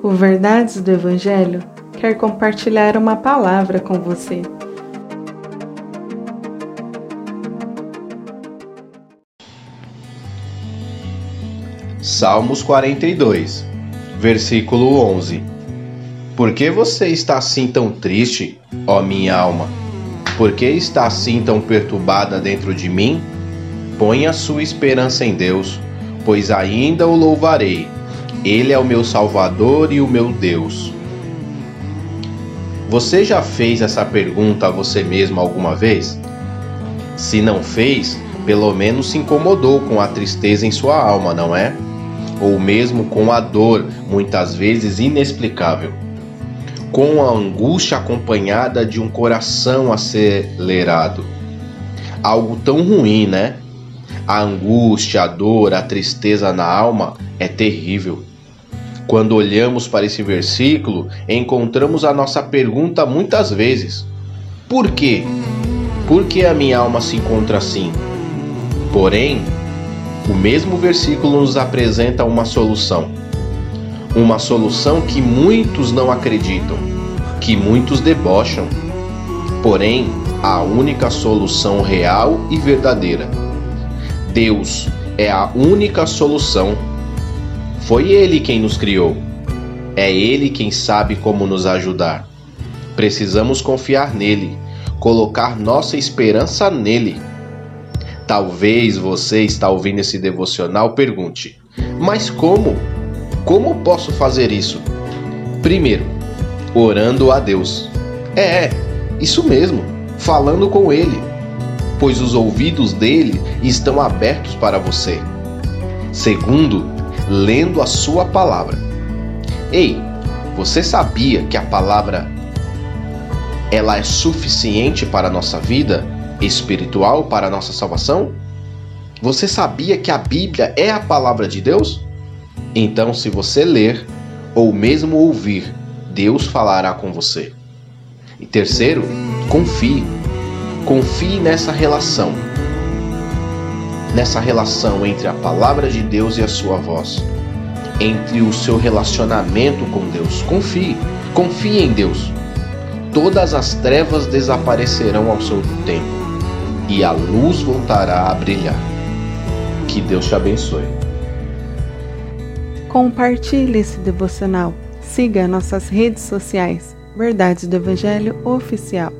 O Verdades do Evangelho quer compartilhar uma palavra com você. Salmos 42, versículo 11. Por que você está assim tão triste, ó minha alma? Por que está assim tão perturbada dentro de mim? Ponha sua esperança em Deus, pois ainda o louvarei ele é o meu Salvador e o meu Deus. Você já fez essa pergunta a você mesmo alguma vez? Se não fez, pelo menos se incomodou com a tristeza em sua alma, não é? Ou mesmo com a dor, muitas vezes inexplicável. Com a angústia acompanhada de um coração acelerado. Algo tão ruim, né? A angústia, a dor, a tristeza na alma é terrível. Quando olhamos para esse versículo, encontramos a nossa pergunta muitas vezes: Por quê? Por que a minha alma se encontra assim? Porém, o mesmo versículo nos apresenta uma solução. Uma solução que muitos não acreditam, que muitos debocham. Porém, a única solução real e verdadeira. Deus é a única solução foi Ele quem nos criou. É Ele quem sabe como nos ajudar. Precisamos confiar nele, colocar nossa esperança nele. Talvez você está ouvindo esse devocional pergunte: Mas como? Como posso fazer isso? Primeiro, orando a Deus. É, é, isso mesmo, falando com Ele, pois os ouvidos dele estão abertos para você. Segundo, lendo a sua palavra. Ei, você sabia que a palavra ela é suficiente para a nossa vida espiritual, para a nossa salvação? Você sabia que a Bíblia é a palavra de Deus? Então, se você ler ou mesmo ouvir, Deus falará com você. E terceiro, confie. Confie nessa relação nessa relação entre a palavra de Deus e a sua voz, entre o seu relacionamento com Deus. Confie, confie em Deus. Todas as trevas desaparecerão ao seu tempo e a luz voltará a brilhar. Que Deus te abençoe. Compartilhe esse devocional. Siga nossas redes sociais. Verdades do Evangelho Oficial.